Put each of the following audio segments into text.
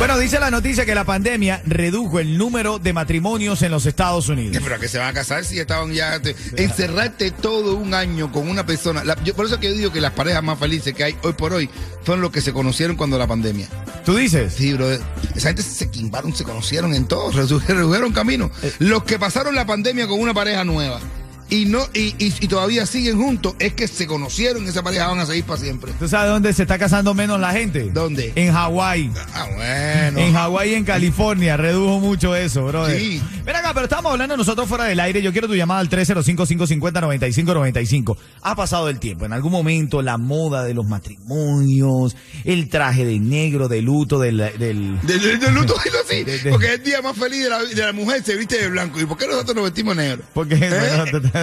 Bueno, dice la noticia que la pandemia redujo el número de matrimonios en los Estados Unidos. Pero a que se van a casar si estaban ya te- encerrarte todo un año con una persona. La- yo- por eso que yo digo que las parejas más felices que hay hoy por hoy fueron los que se conocieron cuando la pandemia. ¿Tú dices? Sí, bro. Esa gente se quimbaron, se conocieron en todo, redu- redujeron camino. Los que pasaron la pandemia con una pareja nueva y no y, y- y todavía siguen juntos es que se conocieron, esa pareja van a seguir para siempre. ¿Tú sabes dónde se está casando menos la gente? ¿Dónde? En Hawái. Ah, bueno. En Hawái y en California redujo mucho eso, brother. Sí. Ven acá, pero estamos hablando nosotros fuera del aire. Yo quiero tu llamada al 305-550-9595. Ha pasado el tiempo. En algún momento la moda de los matrimonios, el traje de negro, de luto, del... del... Del, del- del luto dilo así, De- de- porque es el día más feliz de la, de la mujer se viste de blanco. ¿Y por qué nosotros nos vestimos negro? Porque, ¿Eh?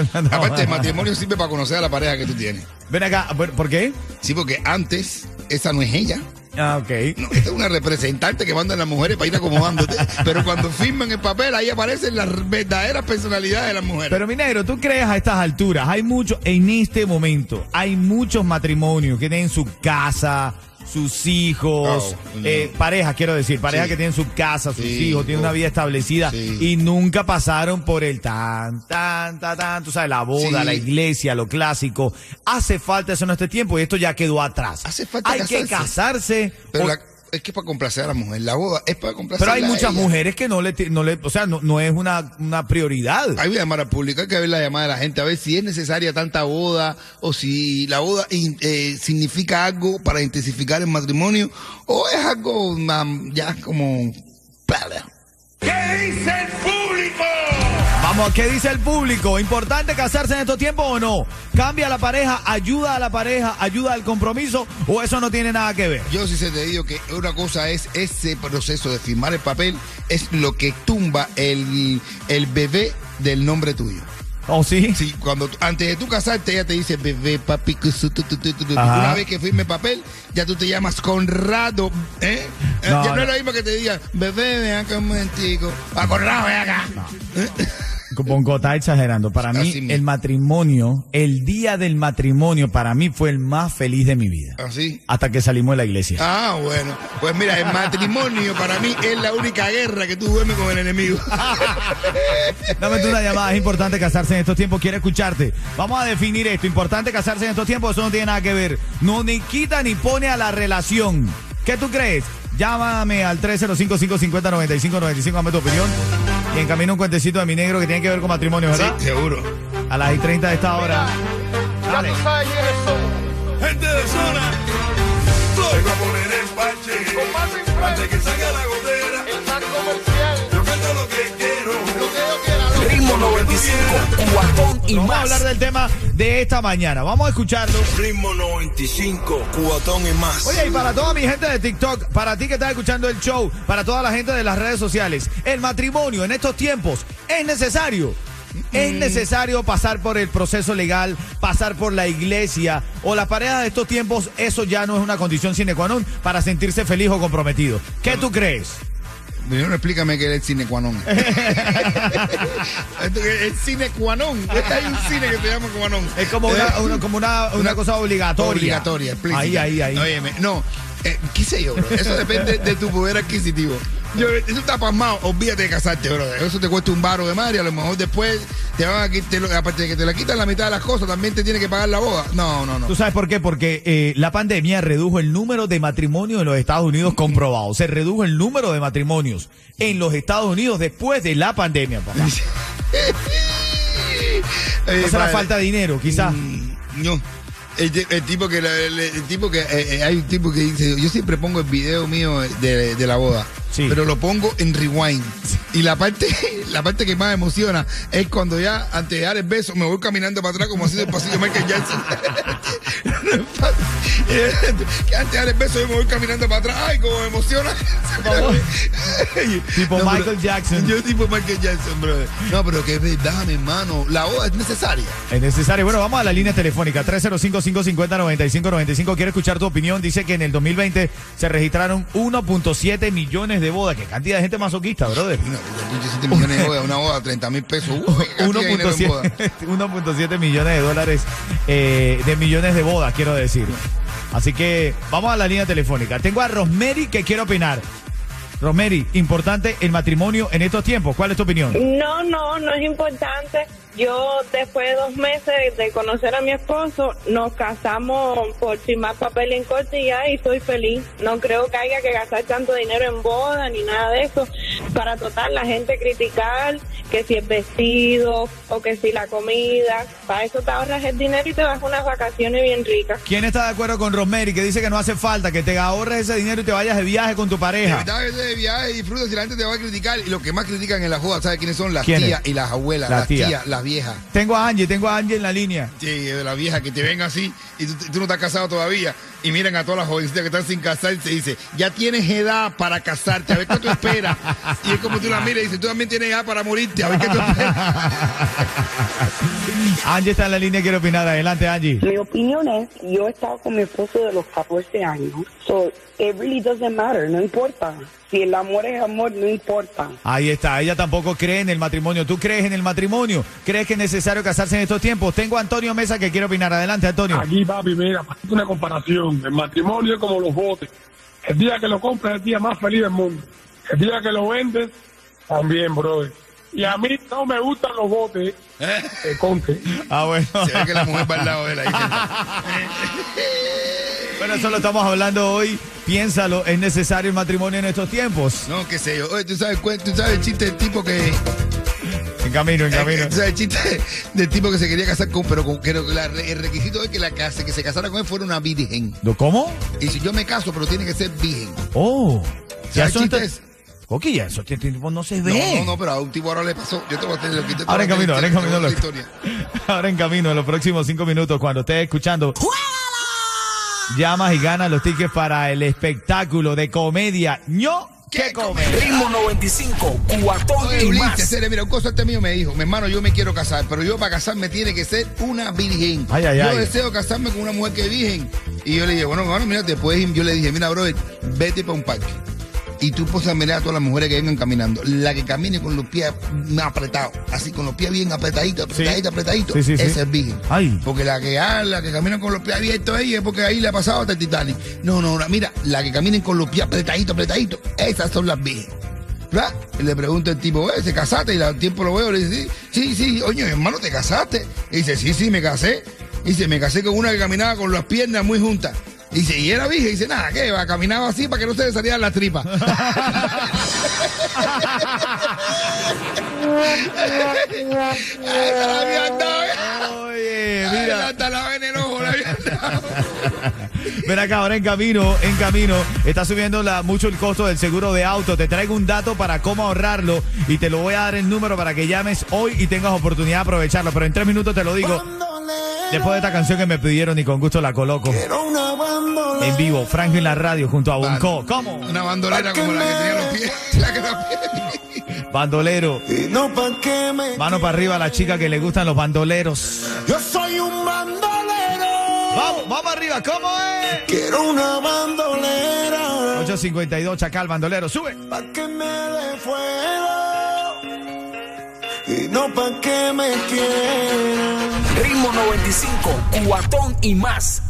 no. Aparte, el matrimonio sirve para conocer a la pareja que tú tienes. Ven acá, ¿por por qué? Sí, porque antes esa no es ella. Ah, ok. No, esta es una representante que mandan las mujeres para ir acomodándote. Pero cuando firman el papel, ahí aparecen las verdaderas personalidades de las mujeres. Pero mi negro, ¿tú crees a estas alturas? Hay muchos, en este momento, hay muchos matrimonios que tienen su casa, sus hijos, Oh, eh, parejas, quiero decir, parejas Sí. que tienen su casa, sus Sí, hijos, tienen oh, una vida establecida sí. y nunca pasaron por el tan, tan, tan, tan, tú sabes, la boda, la iglesia, lo clásico. Hace falta eso en este tiempo y esto ya quedó atrás. Hace falta Hay que casarse. Pero o- la- es que es para complacer a la mujer. La boda es para complacer pero hay a muchas ella. mujeres que no le, no le, o sea, no, no es una, una prioridad. Hay que llamar al público, hay que ver la llamada de la gente, a ver si es necesaria tanta boda o si la boda in- eh, significa algo para intensificar el matrimonio o es algo ya como... Vamos, ¿qué dice el público? ¿Importante casarse en estos tiempos o no? ¿Cambia la pareja? ¿Ayuda a la pareja? ¿Ayuda al compromiso? ¿O eso no tiene nada que ver? Yo sí se te digo que una cosa es ese proceso de firmar el papel, es lo que tumba el, el bebé del nombre tuyo. ¿O sí? Sí, cuando antes de tú casarte, ella te dice bebé, papi, tu, una vez que firme el papel, ya tú te llamas Conrado, ¿eh? Eh, No, ya no, no. es lo mismo que te diga, bebé, ven acá un momentico, a Conrado, ven acá. Bongo está exagerando. Para mí, Así el matrimonio, el día del matrimonio, para mí fue el más feliz de mi vida. Así. Hasta que salimos de la iglesia. Ah, bueno. Pues mira, el matrimonio para mí es la única guerra que tú duermes con el enemigo. Dame tú una llamada, es importante casarse en estos tiempos, quiero escucharte. Vamos a definir esto, importante casarse en estos tiempos, eso no tiene nada que ver. No ni quita ni pone a la relación. ¿Qué tú crees? Llámame al 305-550-9595, dame tu opinión. Y en camino un cuentecito de mi negro que tiene que ver con matrimonio, Sí, ¿verdad? seguro. A las y 30 de esta hora. Dale. Gente de zona. Vengo a poner el parche. Antes que salga la gotera. 95, cuatón y Vamos a hablar del tema de esta mañana. Vamos a escucharlo. Ritmo 95, cuatón y más. Oye, y para toda mi gente de TikTok, para ti que estás escuchando el show, para toda la gente de las redes sociales, el matrimonio en estos tiempos es necesario. Es necesario pasar por el proceso legal, pasar por la iglesia o la pareja de estos tiempos, eso ya no es una condición sine qua non para sentirse feliz o comprometido. ¿Qué tú crees? Primero explícame qué es el cine es el cine qua non. Hay un cine que se llama qua non. Es como una, Eh, una- como una, una cosa obligatoria. Obligatoria, explícita. Ahí, ahí, ahí. Óyeme, no, eh, qué sé yo, bro. Eso depende de tu poder adquisitivo. Yo, eso está pasmado, olvídate de casarte, bro. Eso te cuesta un baro de madre, a lo mejor después te van a quitar, aparte de que te la quitan la mitad de las cosas, también te tiene que pagar la boda. No, no, no. ¿Tú sabes por qué? Porque eh, la pandemia redujo el número de matrimonios en los Estados Unidos comprobado. Se redujo el número de matrimonios en los Estados Unidos después de la pandemia, papá. No será falta de dinero, quizás. mm, No. El, ti- el tipo que, el, el tipo que eh, eh, hay un tipo que dice, yo siempre pongo el video mío de, de la boda, Sí. pero lo pongo en rewind. Y la parte, la parte que más emociona es cuando ya antes de dar el beso me voy caminando para atrás como así del pasillo Michael Jackson. que antes de dar el beso yo me voy caminando para atrás. Ay, como me emociona. tipo No, Michael Jackson. Yo tipo Michael Jackson, brother. No, pero que es verdad, mi hermano. La boda es necesaria. Es necesario. Bueno, vamos a la línea telefónica 305-550-9595. Quiero escuchar tu opinión. Dice que en el 2020 se registraron 1.7 millones de bodas. Qué cantidad de gente masoquista, brother. No, 27 millones de bodas, una boda, 30 mil pesos. Uy, qué cantidad de dinero en boda. 1.7 1.7 millones de dólares eh, de millones de bodas, quiero decir. Así que vamos a la línea telefónica. Tengo a Rosemary que quiere opinar. Rosemary, importante el matrimonio en estos tiempos. ¿Cuál es tu opinión? No, no, no es importante. Yo después de dos meses de conocer a mi esposo, nos casamos por firmar papel en corte y ya, y estoy feliz. No creo que haya que gastar tanto dinero en boda ni nada de eso para total la gente criticar que si el vestido o que si la comida. Para eso te ahorras el dinero y te vas a unas vacaciones bien ricas. ¿Quién está de acuerdo con Rosemary que dice que no hace falta que te ahorres ese dinero y te vayas de viaje con tu pareja? vete de viaje y disfruta si la gente te va a criticar. Y los que más critican en la joda, ¿sabes quiénes son? Las ¿Quiénes? tías y las abuelas. Las las tías. tías, las viejas. Tengo a Angie, tengo a Angie en la línea. Sí, de la vieja que te ven así y tú, tú no estás casado todavía y miran a todas las jovencitas que están sin casar y se dice, ya tienes edad para casarte, a ver qué tú esperas. Y es como tú la miras y dices, tú también tienes edad para morirte, a ver qué tú. Angie está en la línea, quiere opinar. Adelante, Angie. Mi opinión es, yo he estado con mi esposo de los 14 años, so it really doesn't matter, no importa. Si el amor es amor, no importa. Ahí está, ella tampoco cree en el matrimonio. ¿Tú crees en el matrimonio? ¿Crees que es necesario casarse en estos tiempos? Tengo a Antonio Mesa que quiere opinar. Adelante, Antonio. Aquí, papi, mira, una comparación. El matrimonio es como los botes. El día que lo compras es el día más feliz del mundo. El día que lo vendes, también, brother. Y a mí no me gustan los botes, eh, conte. Ah, bueno. Se ve que la mujer va al lado de él ahí. Bueno, eso lo estamos hablando hoy. Piénsalo, ¿es necesario el matrimonio en estos tiempos? No, qué sé yo. Oye, ¿tú sabes, tú sabes el chiste del tipo que... En camino, en camino. ¿Tú sabes el chiste del tipo que se quería casar con... Pero con, que la- el requisito es que la casa, que se casara con él fuera una virgen. ¿No, ¿Cómo? Y si yo me caso, pero tiene que ser virgen. Oh. ¿Sabes eso el chiste está- Coqui, ya eso este tipo no se ve. No, no, no, pero a un tipo ahora le pasó. Yo te voy a tener lo que te Ahora en te camino, ahora en te camino. lo-. Ahora en camino, en los próximos cinco minutos, cuando estés escuchando. Llamas y ganas los tickets para el espectáculo de comedia ño que comer. Ritmo 95, cuatón Oye, y Ulises, más. serio, mira, un consorte mío me dijo, mi hermano, yo me quiero casar, pero yo para casarme tiene que ser una virgen. Ay, ay, yo ay. deseo casarme con una mujer que es virgen. Y yo le dije, bueno, bueno, mira, después yo le dije, mira, brother, vete para un parque. Y tú puedes mirar a todas las mujeres que vengan caminando. La que camine con los pies apretados, así con los pies bien apretaditos, apretaditos, apretaditos, Sí, sí, sí. esa es virgen. Ay. Porque la que, ah, la que camina con los pies abiertos ahí es porque ahí le ha pasado hasta el Titanic. No, no, no, mira, la que caminen con los pies apretaditos, apretaditos, esas son las virgen. ¿Verdad? Y le pregunta el tipo, "Eh, ¿se casaste? Y al tiempo lo veo, le dice, sí, sí, sí, oye, hermano, ¿te casaste? Y dice, sí, sí, me casé. Y dice, me casé con una que caminaba con las piernas muy juntas. Y dice, ¿y era virgen? Y dice, nada, ¿qué? Va, caminaba así para que no se le salieran las tripas. Ay, se la habían dado, ¿eh? Oye, Ay, mira. hasta la ven en el ojo, la habían dado. Ven acá, ahora en camino, en camino, está subiendo la- mucho el costo del seguro de auto. Te traigo un dato para cómo ahorrarlo y te lo voy a dar el número para que llames hoy y tengas oportunidad de aprovecharlo. Pero en tres minutos te lo digo. Después de esta canción que me pidieron y con gusto la coloco. En vivo, Franklin la radio junto a Bonco. ¿Cómo? Una bandolera como la que tenía los pies. La que los. Bandolero. No pa' que me... Mano para arriba a la chica que le gustan los bandoleros. Yo soy un bandolero. Vamos, vamos arriba, ¿cómo es? Quiero una bandolera. 852 Chacal, bandolero, sube. Pa' que me dé fuego. Y no pa' que me quieran. Ritmo 95, cuatón y más.